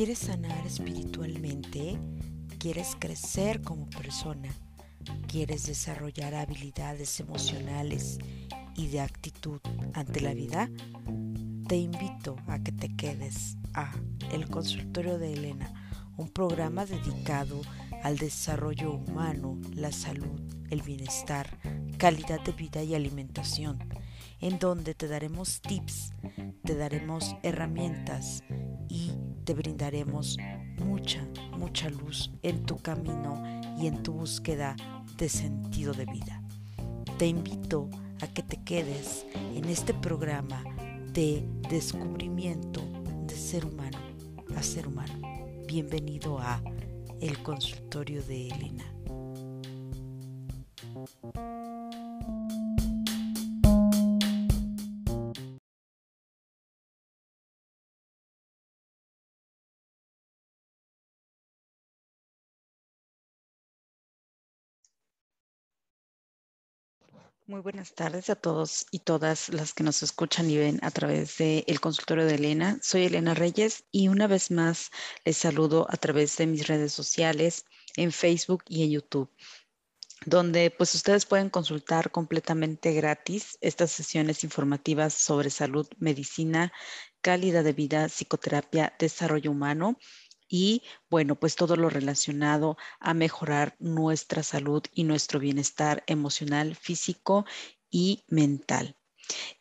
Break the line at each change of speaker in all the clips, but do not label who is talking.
¿Quieres sanar espiritualmente? ¿Quieres crecer como persona? ¿Quieres desarrollar habilidades emocionales y de actitud ante la vida? Te invito a que te quedes a El Consultorio de Elena, un programa dedicado al desarrollo humano, la salud, el bienestar, calidad de vida y alimentación, en donde te daremos tips, te daremos herramientas y te brindaremos mucha, mucha luz en tu camino y en tu búsqueda de sentido de vida. Te invito a que te quedes en este programa de descubrimiento de ser humano a ser humano. Bienvenido a El Consultorio de Elena. Muy buenas tardes a todos y todas las que nos escuchan y ven a través del el consultorio de Elena. Soy Elena Reyes y una vez más les saludo a través de mis redes sociales en Facebook y en YouTube donde pues ustedes pueden consultar completamente gratis estas sesiones informativas sobre salud, medicina, calidad de vida, psicoterapia, desarrollo humano y bueno, pues todo lo relacionado a mejorar nuestra salud y nuestro bienestar emocional, físico y mental.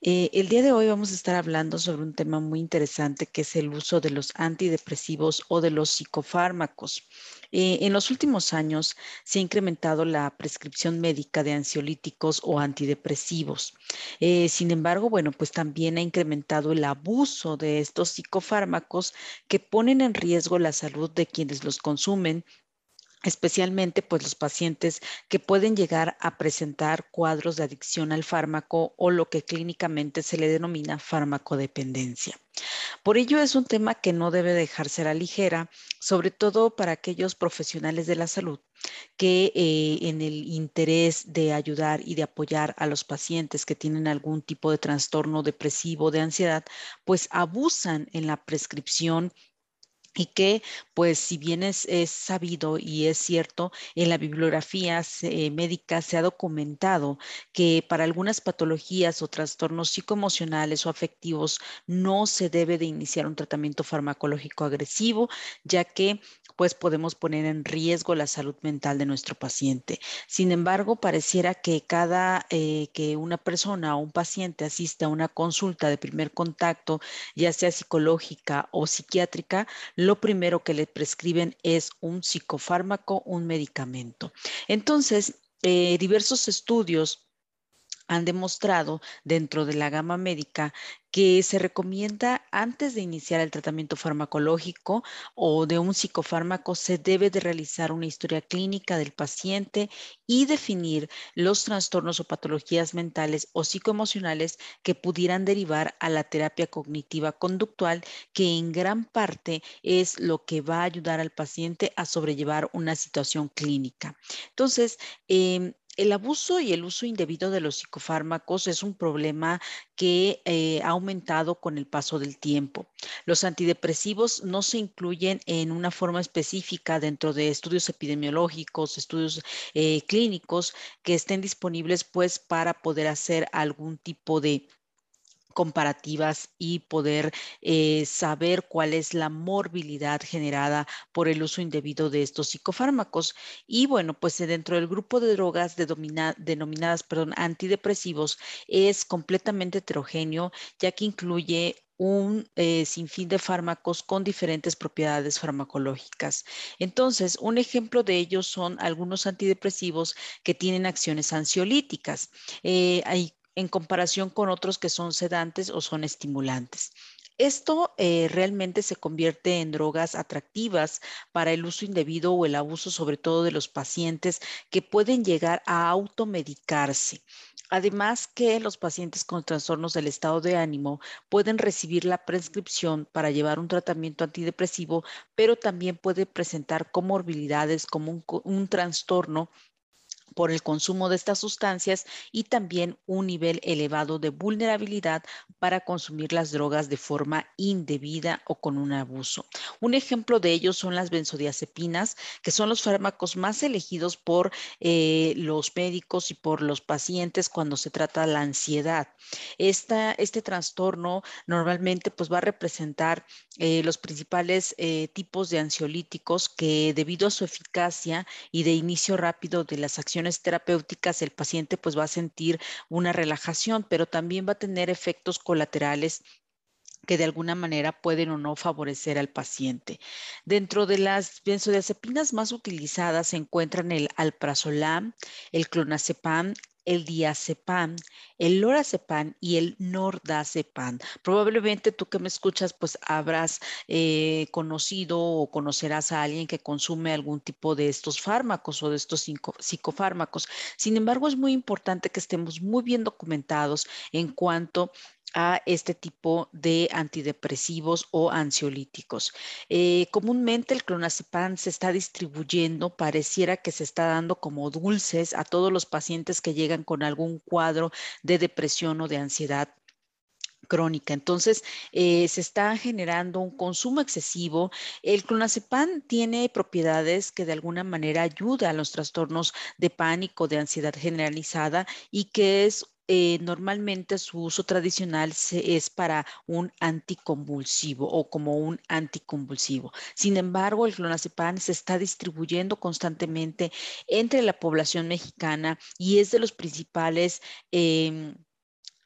Eh, el día de hoy vamos a estar hablando sobre un tema muy interesante que es el uso de los antidepresivos o de los psicofármacos. Eh, en los últimos años se ha incrementado la prescripción médica de ansiolíticos o antidepresivos. Eh, sin embargo, bueno, pues también ha incrementado el abuso de estos psicofármacos que ponen en riesgo la salud de quienes los consumen especialmente pues los pacientes que pueden llegar a presentar cuadros de adicción al fármaco o lo que clínicamente se le denomina farmacodependencia. Por ello es un tema que no debe dejarse a la ligera, sobre todo para aquellos profesionales de la salud que eh, en el interés de ayudar y de apoyar a los pacientes que tienen algún tipo de trastorno depresivo, de ansiedad, pues abusan en la prescripción y que, pues, si bien es, sabido y es cierto, en la bibliografía médica se ha documentado que para algunas patologías o trastornos psicoemocionales o afectivos no se debe de iniciar un tratamiento farmacológico agresivo, ya que pues podemos poner en riesgo la salud mental de nuestro paciente. Sin embargo, pareciera que cada eh, que una persona o un paciente asiste a una consulta de primer contacto, ya sea psicológica o psiquiátrica, lo primero que le prescriben es un psicofármaco, un medicamento. Entonces, eh, diversos estudios han demostrado dentro de la gama médica que se recomienda antes de iniciar el tratamiento farmacológico o de un psicofármaco, se debe de realizar una historia clínica del paciente y definir los trastornos o patologías mentales o psicoemocionales que pudieran derivar a la terapia cognitiva conductual, que en gran parte es lo que va a ayudar al paciente a sobrellevar una situación clínica. Entonces, em, el abuso y el uso indebido de los psicofármacos es un problema que eh, ha aumentado con el paso del tiempo. Los antidepresivos no se incluyen en una forma específica dentro de estudios epidemiológicos, estudios eh, clínicos que estén disponibles pues para poder hacer algún tipo de comparativas y poder eh, saber cuál es la morbilidad generada por el uso indebido de estos psicofármacos. Y bueno, pues eh, dentro del grupo de drogas denominadas perdón, antidepresivos es completamente heterogéneo, ya que incluye un eh, sinfín de fármacos con diferentes propiedades farmacológicas. Entonces, un ejemplo de ellos son algunos antidepresivos que tienen acciones ansiolíticas. hay en comparación con otros que son sedantes o son estimulantes. Esto eh, realmente se convierte en drogas atractivas para el uso indebido o el abuso, sobre todo de los pacientes que pueden llegar a automedicarse. Además que los pacientes con trastornos del estado de ánimo pueden recibir la prescripción para llevar un tratamiento antidepresivo, pero también puede presentar comorbilidades como un, un trastorno por el consumo de estas sustancias y también un nivel elevado de vulnerabilidad para consumir las drogas de forma indebida o con un abuso. Un ejemplo de ello son las benzodiazepinas, que son los fármacos más elegidos por eh, los médicos y por los pacientes cuando se trata la ansiedad. Esta, este trastorno normalmente pues, va a representar eh, los principales eh, tipos de ansiolíticos que debido a su eficacia y de inicio rápido de las acciones terapéuticas, el paciente pues va a sentir una relajación, pero también va a tener efectos colaterales que de alguna manera pueden o no favorecer al paciente. Dentro de las benzodiazepinas más utilizadas se encuentran el alprazolam, el clonazepam, el diazepam, el lorazepam y el nordazepam. Probablemente tú que me escuchas, pues habrás eh, conocido o conocerás a alguien que consume algún tipo de estos fármacos o de estos psicofármacos. Sin embargo, es muy importante que estemos muy bien documentados en cuanto a este tipo de antidepresivos o ansiolíticos. Eh, comúnmente el clonazepam se está distribuyendo, pareciera que se está dando como dulces a todos los pacientes que llegan con algún cuadro de depresión o de ansiedad crónica. Entonces, eh, se está generando un consumo excesivo. El clonazepam tiene propiedades que de alguna manera ayuda a los trastornos de pánico, de ansiedad generalizada y que es eh, normalmente su uso tradicional es para un anticonvulsivo o como un anticonvulsivo. Sin embargo, el clonazepam se está distribuyendo constantemente entre la población mexicana y es de los principales em,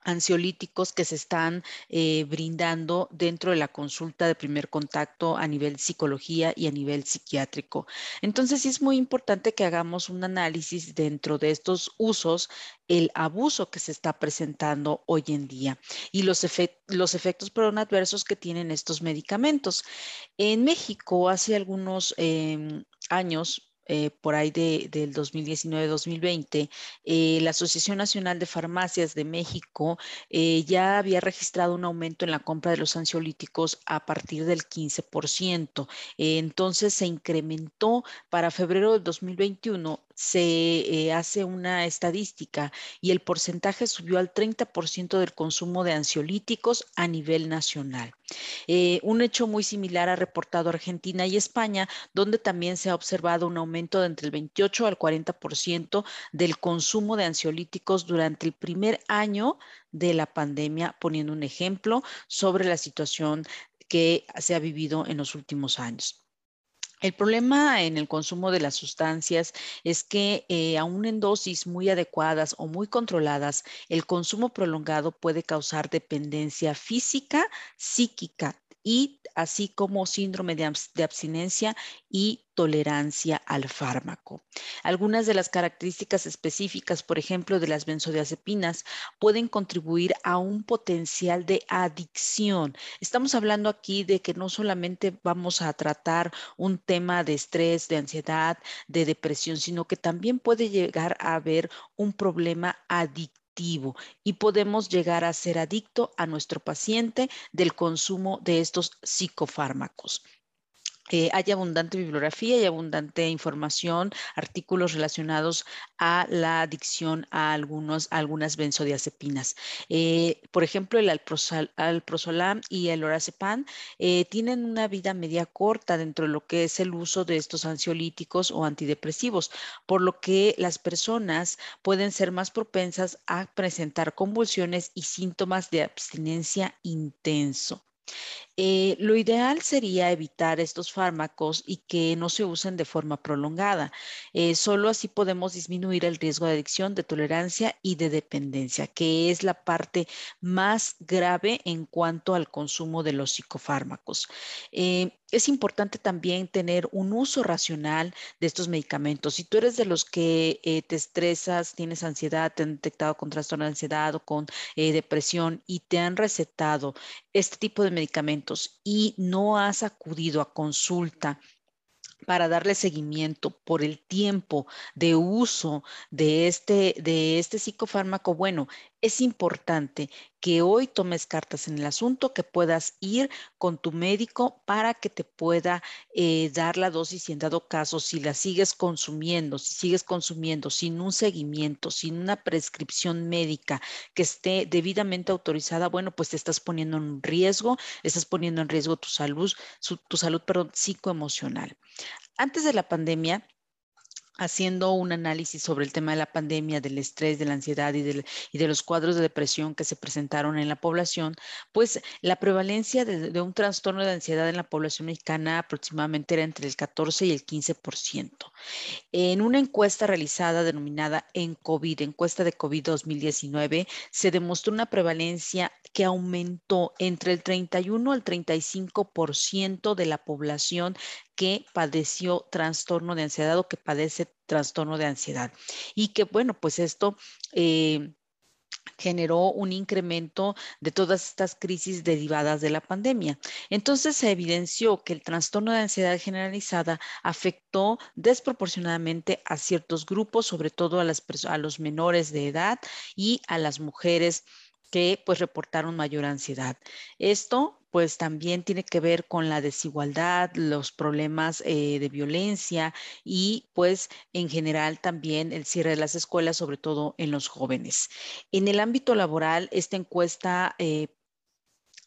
ansiolíticos que se están eh, brindando dentro de la consulta de primer contacto a nivel psicología y a nivel psiquiátrico. Entonces, sí es muy importante que hagamos un análisis dentro de estos usos, el abuso que se está presentando hoy en día y los, efectos adversos que tienen estos medicamentos. En México, hace algunos em, años, eh, por ahí de, del 2019-2020, eh, la Asociación Nacional de Farmacias de México eh, ya había registrado un aumento en la compra de los ansiolíticos a partir del 15%. entonces se incrementó para febrero del 2021 se hace una estadística y el porcentaje subió al 30% del consumo de ansiolíticos a nivel nacional. Eh, un hecho muy similar ha reportado Argentina y España, donde también se ha observado un aumento de entre el 28 al 40% del consumo de ansiolíticos durante el primer año de la pandemia, poniendo un ejemplo sobre la situación que se ha vivido en los últimos años. El problema en el consumo de las sustancias es que eh, aún en dosis muy adecuadas o muy controladas, el consumo prolongado puede causar dependencia física, psíquica y así como síndrome de, abstinencia y tolerancia al fármaco. Algunas de las características específicas, por ejemplo, de las benzodiazepinas, pueden contribuir a un potencial de adicción. Estamos hablando aquí de que no solamente vamos a tratar un tema de estrés, de ansiedad, de depresión, sino que también puede llegar a haber un problema adictivo y podemos llegar a ser adicto a nuestro paciente del consumo de estos psicofármacos. Eh, hay abundante bibliografía y abundante información, artículos relacionados a la adicción a, algunos, algunas benzodiazepinas. Eh, por ejemplo, el alprozolam y el lorazepam eh, tienen una vida media corta dentro de lo que es el uso de estos ansiolíticos o antidepresivos, por lo que las personas pueden ser más propensas a presentar convulsiones y síntomas de abstinencia intenso. Eh, lo ideal sería evitar estos fármacos y que no se usen de forma prolongada. Eh, solo así podemos disminuir el riesgo de adicción, de tolerancia y de dependencia, que es la parte más grave en cuanto al consumo de los psicofármacos. Eh, es importante también tener un uso racional de estos medicamentos. Si tú eres de los que te estresas, tienes ansiedad, te han detectado con trastorno de ansiedad o con depresión y te han recetado este tipo de medicamentos, y no has acudido a consulta para darle seguimiento por el tiempo de uso de este, de este psicofármaco, bueno, es importante que hoy tomes cartas en el asunto, que puedas ir con tu médico para que te pueda eh, dar la dosis y en dado caso, si la sigues consumiendo, si sigues consumiendo sin un seguimiento, sin una prescripción médica que esté debidamente autorizada, bueno, pues te estás poniendo en riesgo, estás poniendo en riesgo tu salud, tu salud, psicoemocional. Antes de la pandemia, haciendo un análisis sobre el tema de la pandemia, del estrés, de la ansiedad y, de los cuadros de depresión que se presentaron en la población, pues la prevalencia de, un trastorno de ansiedad en la población mexicana aproximadamente era entre el 14 y el 15%. En una encuesta realizada denominada en COVID, encuesta de COVID 2019, se demostró una prevalencia que aumentó entre el 31 al 35% de la población que padeció trastorno de ansiedad o que padece trastorno de ansiedad. Y que, bueno, pues esto... Eh, generó un incremento de todas estas crisis derivadas de la pandemia. Entonces se evidenció que el trastorno de ansiedad generalizada afectó desproporcionadamente a ciertos grupos, sobre todo a, las, a los menores de edad y a las mujeres que pues reportaron mayor ansiedad. Esto pues también tiene que ver con la desigualdad, los problemas eh, de violencia y pues en general también el cierre de las escuelas, sobre todo en los jóvenes. En el ámbito laboral, esta encuesta eh,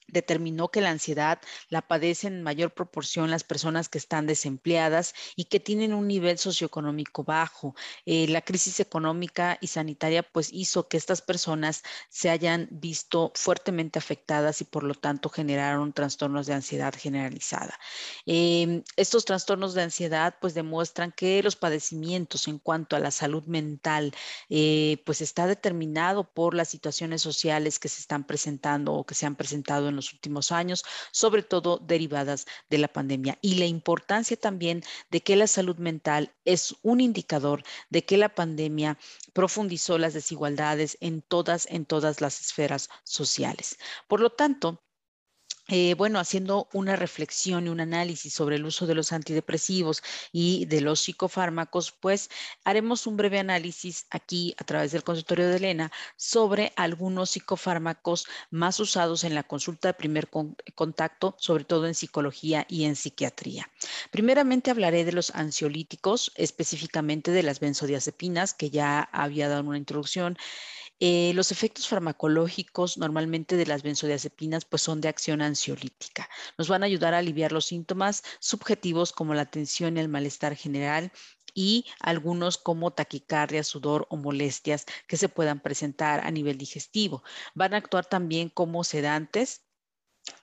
determinó que la ansiedad la padecen en mayor proporción las personas que están desempleadas y que tienen un nivel socioeconómico bajo. Eh, la crisis económica y sanitaria pues hizo que estas personas se hayan visto fuertemente afectadas y por lo tanto generaron trastornos de ansiedad generalizada. Em, estos trastornos de ansiedad pues demuestran que los padecimientos en cuanto a la salud mental eh, pues está determinado por las situaciones sociales que se están presentando o que se han presentado en los últimos años, sobre todo derivadas de la pandemia. Y la importancia también de que la salud mental es un indicador de que la pandemia profundizó las desigualdades en todas, en todas las esferas sociales. Por lo tanto, eh, bueno, haciendo una reflexión y un análisis sobre el uso de los antidepresivos y de los psicofármacos, pues haremos un breve análisis aquí a través del consultorio de Elena sobre algunos psicofármacos más usados en la consulta de primer contacto, sobre todo en psicología y en psiquiatría. Primeramente hablaré de los ansiolíticos, específicamente de las benzodiazepinas, que ya había dado una introducción. Eh, los efectos farmacológicos normalmente de las benzodiazepinas pues son de acción ansiolítica. Nos van a ayudar a aliviar los síntomas subjetivos como la tensión y el malestar general y algunos como taquicardia, sudor o molestias que se puedan presentar a nivel digestivo. Van a actuar también como sedantes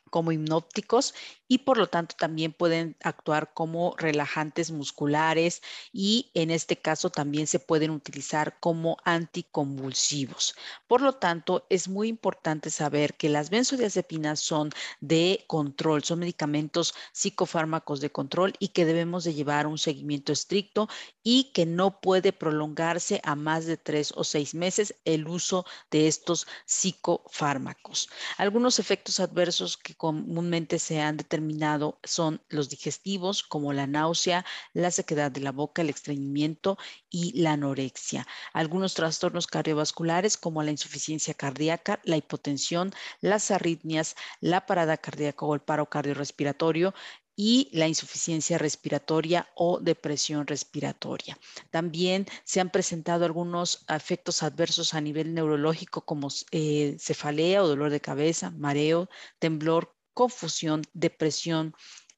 como hipnópticos y por lo tanto también pueden actuar como relajantes musculares y en este caso también se pueden utilizar como anticonvulsivos. Por lo tanto, es muy importante saber que las benzodiazepinas son de control, son medicamentos psicofármacos de control y que debemos de llevar un seguimiento estricto y que no puede prolongarse a más de tres o seis meses el uso de estos psicofármacos. Algunos efectos adversos que comúnmente se han determinado son los digestivos, como la náusea, la sequedad de la boca, el estreñimiento y la anorexia. Algunos trastornos cardiovasculares, como la insuficiencia cardíaca, la hipotensión, las arritmias, la parada cardíaca o el paro cardiorrespiratorio, y la insuficiencia respiratoria o depresión respiratoria. También se han presentado algunos efectos adversos a nivel neurológico como eh, cefalea o dolor de cabeza, mareo, temblor, confusión, depresión,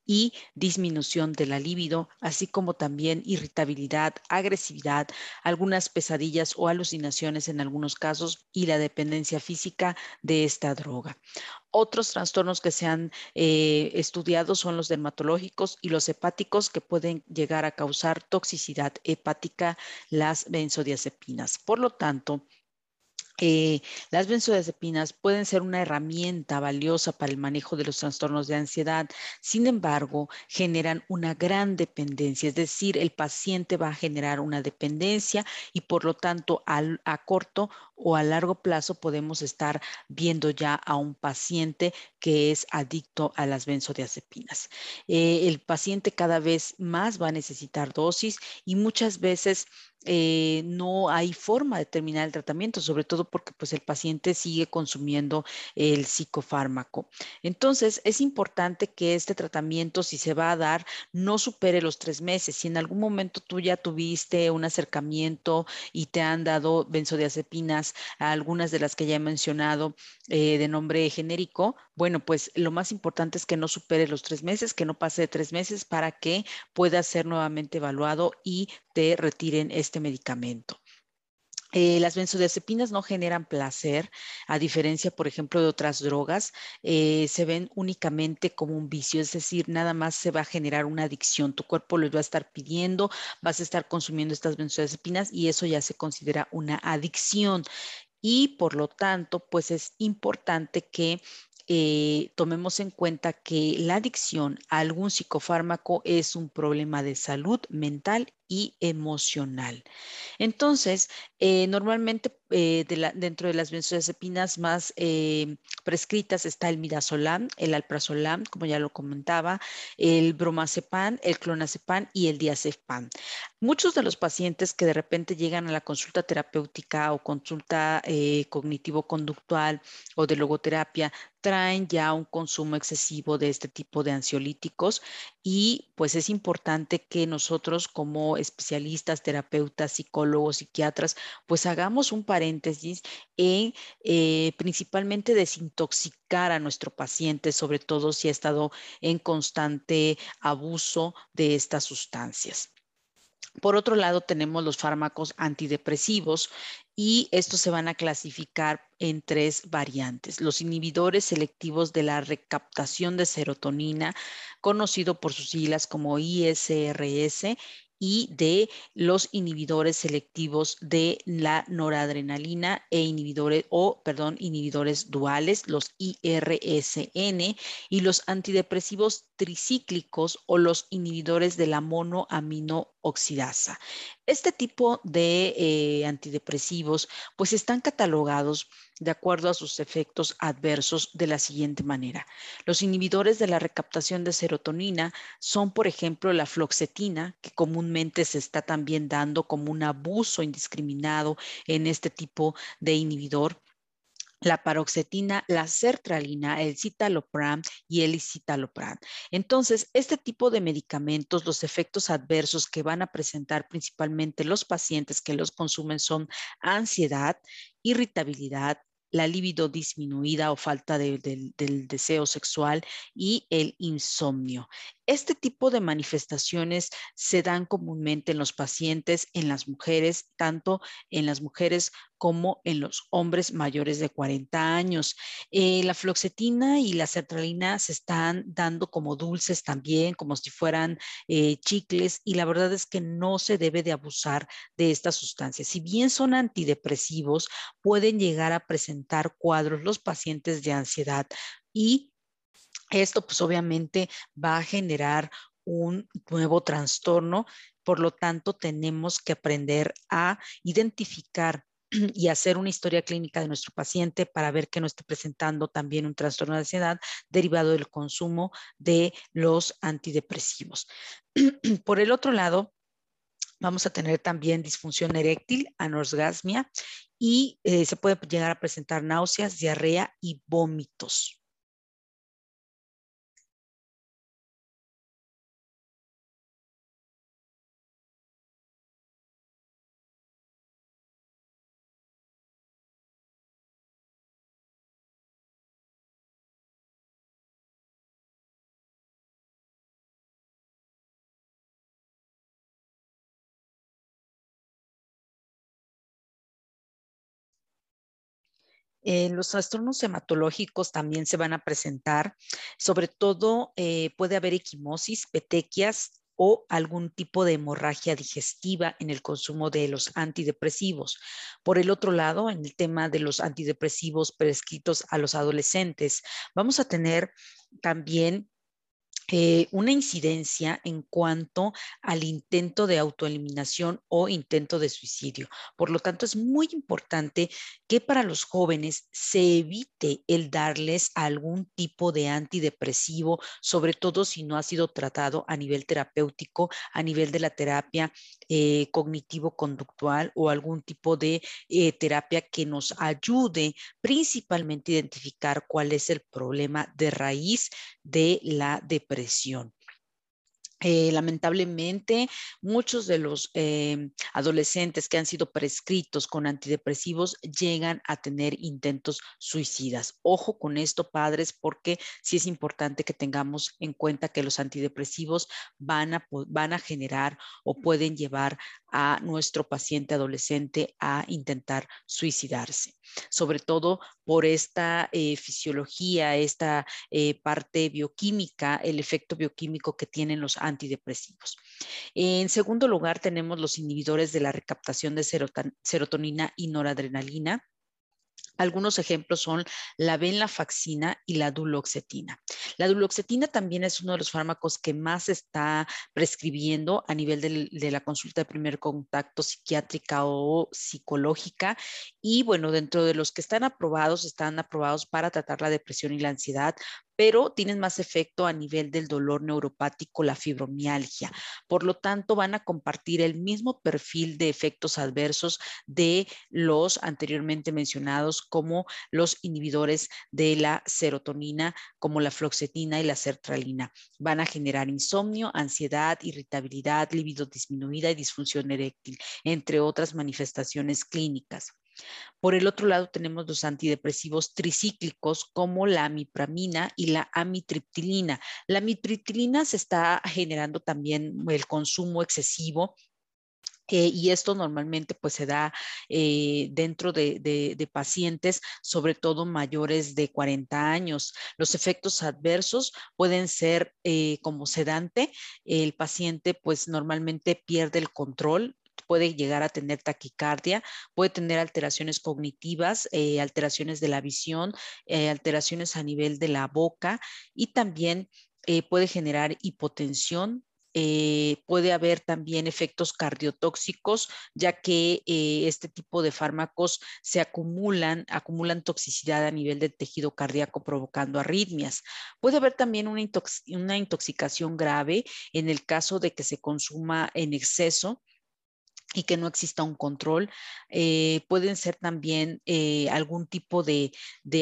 y disminución de la libido, así como también irritabilidad, agresividad, algunas pesadillas o alucinaciones en algunos casos y la dependencia física de esta droga. Otros trastornos que se han eh, estudiado son los dermatológicos y los hepáticos que pueden llegar a causar toxicidad hepática las benzodiazepinas. Por lo tanto, eh, las benzodiazepinas pueden ser una herramienta valiosa para el manejo de los trastornos de ansiedad, sin embargo, generan una gran dependencia, es decir, el paciente va a generar una dependencia y por lo tanto a corto o a largo plazo podemos estar viendo ya a un paciente que es adicto a las benzodiazepinas. Eh, el paciente cada vez más va a necesitar dosis y muchas veces eh, no hay forma de terminar el tratamiento, sobre todo porque pues, el paciente sigue consumiendo el psicofármaco. Entonces, es importante que este tratamiento, si se va a dar, no supere los tres meses. Si en algún momento tú ya tuviste un acercamiento y te han dado benzodiazepinas, algunas de las que ya he mencionado eh, de nombre genérico, bueno, pues lo más importante es que no supere los tres meses, que no pase de tres meses para que pueda ser nuevamente evaluado y te retiren este medicamento. Eh, las benzodiazepinas no generan placer, a diferencia, por ejemplo, de otras drogas, eh, se ven únicamente como un vicio, es decir, nada más se va a generar una adicción. Tu cuerpo lo va a estar pidiendo, vas a estar consumiendo estas benzodiazepinas y eso ya se considera una adicción. Y por lo tanto, pues es importante que eh, tomemos en cuenta que la adicción a algún psicofármaco es un problema de salud mental y emocional. Entonces, eh, normalmente eh, dentro de las benzodiazepinas más eh, prescritas está el midazolam, el alprazolam, como ya lo comentaba, el bromazepam, el clonazepam y el diazepam. Muchos de los pacientes que de repente llegan a la consulta terapéutica o consulta cognitivo-conductual o de logoterapia traen ya un consumo excesivo de este tipo de ansiolíticos y pues es importante que nosotros como especialistas, terapeutas, psicólogos, psiquiatras, pues hagamos un paréntesis en eh, principalmente desintoxicar a nuestro paciente, sobre todo si ha estado en constante abuso de estas sustancias. Por otro lado, tenemos los fármacos antidepresivos y estos se van a clasificar en tres variantes. Los inhibidores selectivos de la recaptación de serotonina, conocido por sus siglas como ISRS, y de los inhibidores selectivos de la noradrenalina e inhibidores o perdón, inhibidores duales, los IRSN y los antidepresivos tricíclicos o los inhibidores de la monoaminooxidasa. Este tipo de eh, antidepresivos pues están catalogados de acuerdo a sus efectos adversos de la siguiente manera. Los inhibidores de la recaptación de serotonina son, por ejemplo, la floxetina, que comúnmente se está también dando como un abuso indiscriminado en este tipo de inhibidor la paroxetina, la sertralina, el citalopram y el citalopram. Entonces, este tipo de medicamentos, los efectos adversos que van a presentar principalmente los pacientes que los consumen son ansiedad, irritabilidad, la libido disminuida o falta del deseo sexual y el insomnio. Este tipo de manifestaciones se dan comúnmente en los pacientes, en las mujeres, tanto en las mujeres como en los hombres mayores de 40 años. Eh, la floxetina y la sertralina se están dando como dulces también, como si fueran eh, chicles, y la verdad es que no se debe de abusar de estas sustancias. Si bien son antidepresivos, pueden llegar a presentar cuadros los pacientes de ansiedad y esto pues obviamente va a generar un nuevo trastorno, por lo tanto tenemos que aprender a identificar y hacer una historia clínica de nuestro paciente para ver que no esté presentando también un trastorno de ansiedad derivado del consumo de los antidepresivos. Por el otro lado, vamos a tener también disfunción eréctil, anosgasmia y eh, se puede llegar a presentar náuseas, diarrea y vómitos. Eh, los trastornos hematológicos también se van a presentar, sobre todo eh, puede haber equimosis, petequias o algún tipo de hemorragia digestiva en el consumo de los antidepresivos. Por el otro lado, en el tema de los antidepresivos prescritos a los adolescentes, vamos a tener también eh, una incidencia en cuanto al intento de autoeliminación o intento de suicidio. Por lo tanto, es muy importante que para los jóvenes se evite el darles algún tipo de antidepresivo, sobre todo si no ha sido tratado a nivel terapéutico, a nivel de la terapia eh, cognitivo-conductual o algún tipo de eh, terapia que nos ayude principalmente a identificar cuál es el problema de raíz de la depresión eh, lamentablemente, muchos de los eh, adolescentes que han sido prescritos con antidepresivos llegan a tener intentos suicidas. Ojo con esto, padres, porque sí es importante que tengamos en cuenta que los antidepresivos van a, van a generar o pueden llevar a nuestro paciente adolescente a intentar suicidarse, sobre todo por esta eh, fisiología, esta eh, parte bioquímica, el efecto bioquímico que tienen los antidepresivos. En segundo lugar, tenemos los inhibidores de la recaptación de serotonina y noradrenalina algunos ejemplos son la venlafaxina y la duloxetina. La duloxetina también es uno de los fármacos que más está prescribiendo a nivel de la consulta de primer contacto psiquiátrica o psicológica. Y bueno, dentro de los que están aprobados, están aprobados para tratar la depresión y la ansiedad, pero tienen más efecto a nivel del dolor neuropático, la fibromialgia. Por lo tanto, van a compartir el mismo perfil de efectos adversos de los anteriormente mencionados como los inhibidores de la serotonina, como la floxetina y la sertralina. Van a generar insomnio, ansiedad, irritabilidad, libido disminuida y disfunción eréctil, entre otras manifestaciones clínicas. Por el otro lado, tenemos los antidepresivos tricíclicos como la amipramina y la amitriptilina. La amitriptilina se está generando también el consumo excesivo eh, y esto normalmente pues se da eh, dentro de, pacientes, sobre todo mayores de 40 años. Los efectos adversos pueden ser eh, como sedante, el paciente pues normalmente pierde el control, puede llegar a tener taquicardia, puede tener alteraciones cognitivas, eh, alteraciones de la visión, eh, alteraciones a nivel de la boca y también eh, puede generar hipotensión, puede haber también efectos cardiotóxicos, ya que este tipo de fármacos se acumulan, acumulan toxicidad a nivel del tejido cardíaco provocando arritmias. Puede haber también una, una intoxicación grave en el caso de que se consuma en exceso y que no exista un control. Eh, pueden ser también eh, algún tipo de,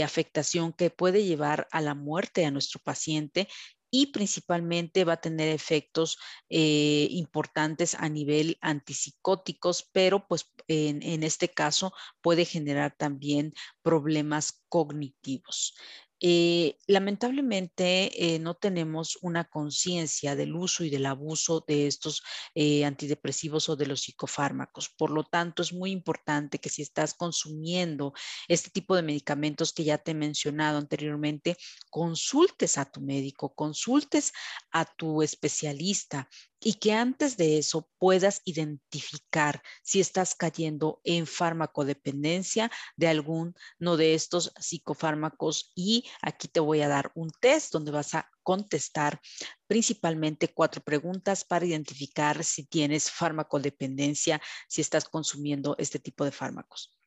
afectación que puede llevar a la muerte a nuestro paciente y principalmente va a tener efectos eh, importantes a nivel antipsicóticos, pero pues en, en, este caso puede generar también problemas cognitivos. Eh, lamentablemente eh, no tenemos una conciencia del uso y del abuso de estos eh, antidepresivos o de los psicofármacos. Por lo tanto, es muy importante que si estás consumiendo este tipo de medicamentos que ya te he mencionado anteriormente, consultes a tu médico, consultes a tu especialista y que antes de eso puedas identificar si estás cayendo en farmacodependencia de alguno de estos psicofármacos. Y aquí te voy a dar un test donde vas a contestar principalmente cuatro preguntas para identificar si tienes farmacodependencia, si estás consumiendo este tipo de fármacos.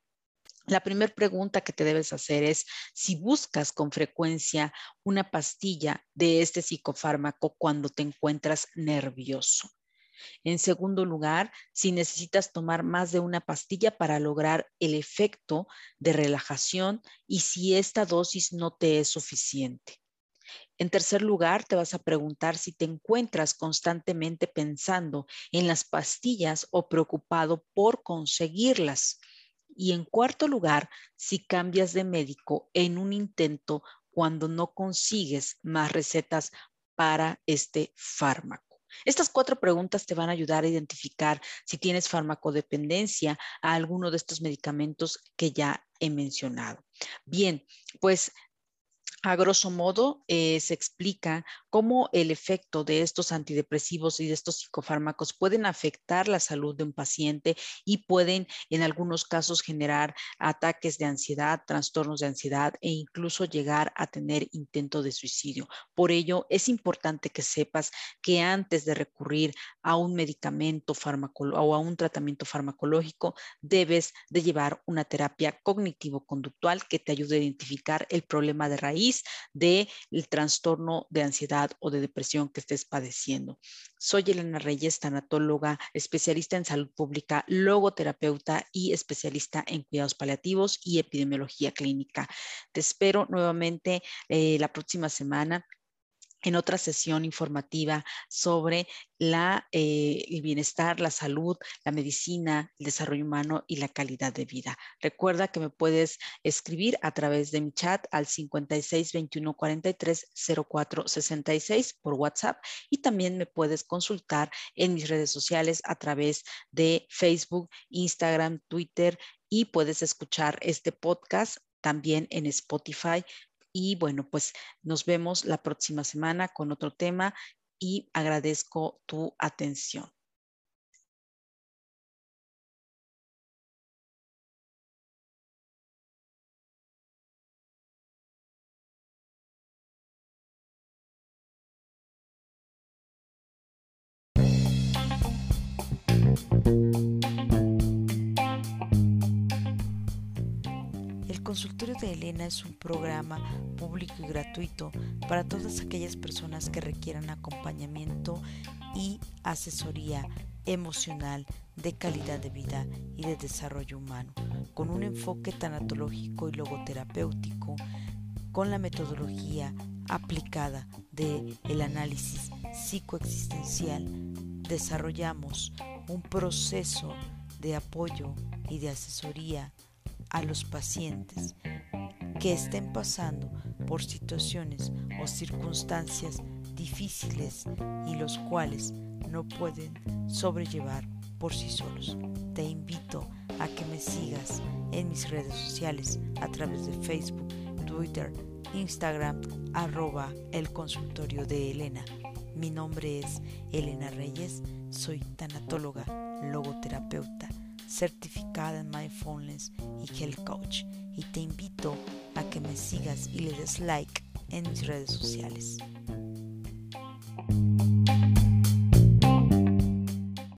La primera pregunta que te debes hacer es si buscas con frecuencia una pastilla de este psicofármaco cuando te encuentras nervioso. En segundo lugar, si necesitas tomar más de una pastilla para lograr el efecto de relajación y si esta dosis no te es suficiente. En tercer lugar, te vas a preguntar si te encuentras constantemente pensando en las pastillas o preocupado por conseguirlas. Y en cuarto lugar, si cambias de médico en un intento cuando no consigues más recetas para este fármaco. Estas cuatro preguntas te van a ayudar a identificar si tienes farmacodependencia a alguno de estos medicamentos que ya he mencionado. Bien, pues A grosso modo, eh, se explica cómo el efecto de estos antidepresivos y de estos psicofármacos pueden afectar la salud de un paciente y pueden en algunos casos generar ataques de ansiedad, trastornos de ansiedad e incluso llegar a tener intento de suicidio. Por ello, es importante que sepas que antes de recurrir a un medicamento o a un tratamiento farmacológico, debes de llevar una terapia cognitivo-conductual que te ayude a identificar el problema de raíz del trastorno de ansiedad o de depresión que estés padeciendo. Soy Elena Reyes, tanatóloga, especialista en salud pública, logoterapeuta y especialista en cuidados paliativos y epidemiología clínica. Te espero nuevamente eh, la próxima semana en otra sesión informativa sobre eh, el bienestar, la salud, la medicina, el desarrollo humano y la calidad de vida. Recuerda que me puedes escribir a través de mi chat al 56 21 43 04 66 por WhatsApp y también me puedes consultar en mis redes sociales a través de Facebook, Instagram, Twitter y puedes escuchar este podcast también en Spotify y bueno, pues nos vemos la próxima semana con otro tema y agradezco tu atención. Consultorio de Elena es un programa público y gratuito para todas aquellas personas que requieran acompañamiento y asesoría emocional de calidad de vida y de desarrollo humano, con un enfoque tanatológico y logoterapéutico, con la metodología aplicada de el análisis psicoexistencial, desarrollamos un proceso de apoyo y de asesoría a los pacientes que estén pasando por situaciones o circunstancias difíciles y los cuales no pueden sobrellevar por sí solos. Te invito a que me sigas en mis redes sociales a través de Facebook, Twitter, Instagram, arroba el consultorio de Elena. Mi nombre es Elena Reyes, soy tanatóloga, logoterapeuta certificada en Mindfulness y Health Coach y te invito a que me sigas y le des like en mis redes sociales.